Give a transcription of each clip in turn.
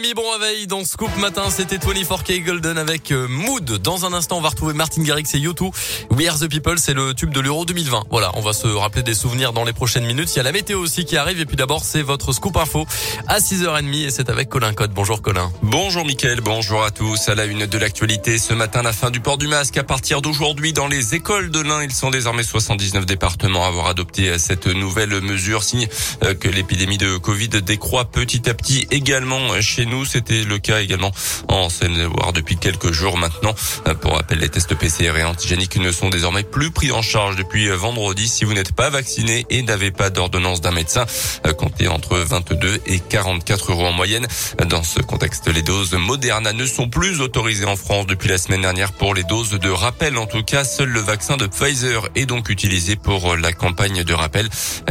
6h30, bon réveil dans Scoop Matin, c'était 24K Golden avec euh, Mood. Dans un instant, on va retrouver Martin Garrix et YouTube. We Are The People, c'est le tube de l'Euro 2020. Voilà, on va se rappeler des souvenirs dans les prochaines minutes. Il y a la météo aussi qui arrive et puis d'abord, c'est votre Scoop Info à 6h30 et c'est avec Colin Code. Bonjour Colin. Bonjour Mickaël, bonjour à tous. À la une de l'actualité, ce matin, la fin du port du masque. À partir d'aujourd'hui, dans les écoles de l'Ain, ils sont désormais 79 départements à avoir adopté cette nouvelle mesure, signe euh, que l'épidémie de Covid décroît petit à petit également chez nous. C'était le cas également en Seine-et-Loire depuis quelques jours maintenant. Pour rappel, les tests PCR et antigéniques ne sont désormais plus pris en charge depuis vendredi si vous n'êtes pas vacciné et n'avez pas d'ordonnance d'un médecin. Comptez entre 22 et 44 euros en moyenne. Dans ce contexte, les doses Moderna ne sont plus autorisées en France depuis la semaine dernière pour les doses de rappel. En tout cas, seul le vaccin de Pfizer est donc utilisé pour la campagne de rappel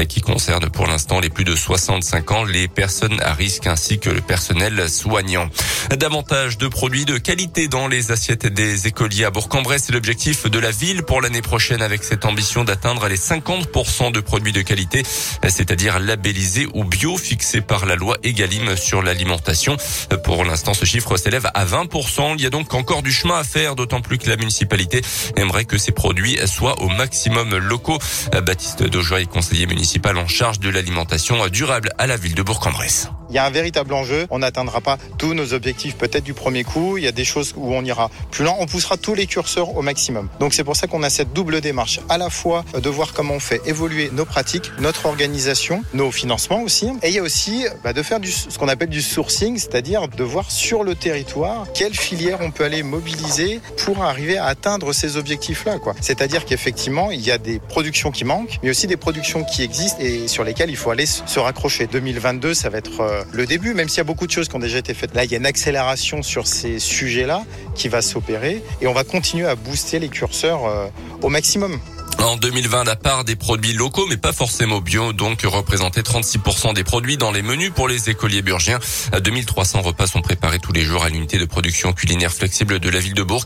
qui concerne pour l'instant les plus de 65 ans, les personnes à risque ainsi que le personnel soignant. Davantage de produits de qualité dans les assiettes des écoliers à Bourg-en-Bresse. C'est l'objectif de la ville pour l'année prochaine avec cette ambition d'atteindre les 50% de produits de qualité, c'est-à-dire labellisés ou bio fixés par la loi Egalim sur l'alimentation. Pour l'instant, ce chiffre s'élève à 20%. Il y a donc encore du chemin à faire, d'autant plus que la municipalité aimerait que ces produits soient au maximum locaux. Baptiste Daujoy, conseiller municipal en charge de l'alimentation durable à la ville de Bourg-en-Bresse. Il y a un véritable enjeu. On pas tous nos objectifs peut-être du premier coup. Il y a des choses où on ira plus loin. On poussera tous les curseurs au maximum. Donc c'est pour ça qu'on a cette double démarche. À la fois de voir comment on fait évoluer nos pratiques, notre organisation, nos financements aussi. Et il y a aussi bah, de faire du, ce qu'on appelle du sourcing, c'est-à-dire de voir sur le territoire quelles filières on peut aller mobiliser pour arriver à atteindre ces objectifs-là. C'est-à-dire qu'effectivement, il y a des productions qui manquent, mais aussi des productions qui existent et sur lesquelles il faut aller se raccrocher. 2022, ça va être le début, même s'il y a beaucoup de choses qui déjà été faites. Là, il y a une accélération sur ces sujets-là qui va s'opérer et on va continuer à booster les curseurs au maximum. En 2020, la part des produits locaux, mais pas forcément bio, donc représentait 36% des produits dans les menus pour les écoliers burgiens. 2300 repas sont préparés tous les jours à l'unité de production culinaire flexible de la ville de Bourg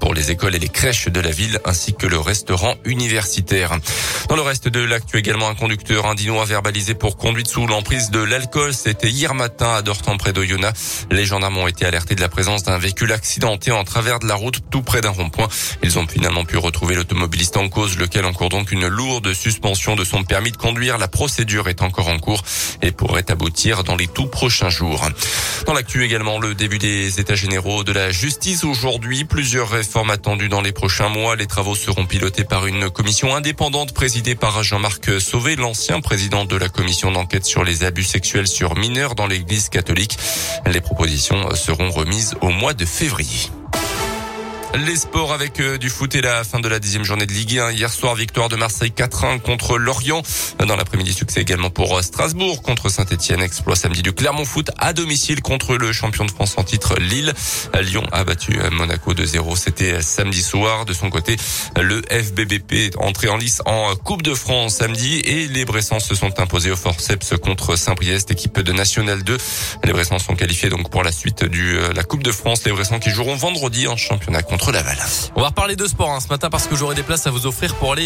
pour les écoles et les crèches de la ville, ainsi que le restaurant universitaire. Dans le reste de l'actu également, un conducteur indinois verbalisé pour conduite sous l'emprise de l'alcool. C'était hier matin à Dortan près d'Oyonnax. Les gendarmes ont été alertés de la présence d'un véhicule accidenté en travers de la route tout près d'un rond-point. Ils ont finalement pu retrouver l'automobiliste en cause, lequel encourt donc une lourde suspension de son permis de conduire. La procédure est encore en cours et pourrait aboutir dans les tout prochains jours. Dans l'actu également, le début des états généraux de la justice aujourd'hui. Plusieurs réformes attendues dans les prochains mois. Les travaux seront pilotés par une commission indépendante présidée par Jean-Marc Sauvé, l'ancien président de la commission d'enquête sur les abus sexuels sur mineurs dans l'église catholique. Les propositions seront remises au mois de février. Les sports avec euh, du foot et la fin de la dixième journée de Ligue 1. Hier soir, victoire de Marseille 4-1 contre Lorient. Dans l'après-midi, succès également pour euh, Strasbourg contre Saint-Etienne. Exploit samedi du Clermont Foot à domicile contre le champion de France en titre Lille. Lyon a battu euh, Monaco 2-0. C'était samedi soir. De son côté, le FBBP est entré en lice en Coupe de France samedi et les Bressans se sont imposés au forceps contre Saint-Priest, équipe de National 2. Les Bressans sont qualifiés donc pour la suite du la Coupe de France. Les Bressans qui joueront vendredi en championnat On va reparler de sport hein, ce matin parce que j'aurai des places à vous offrir pour aller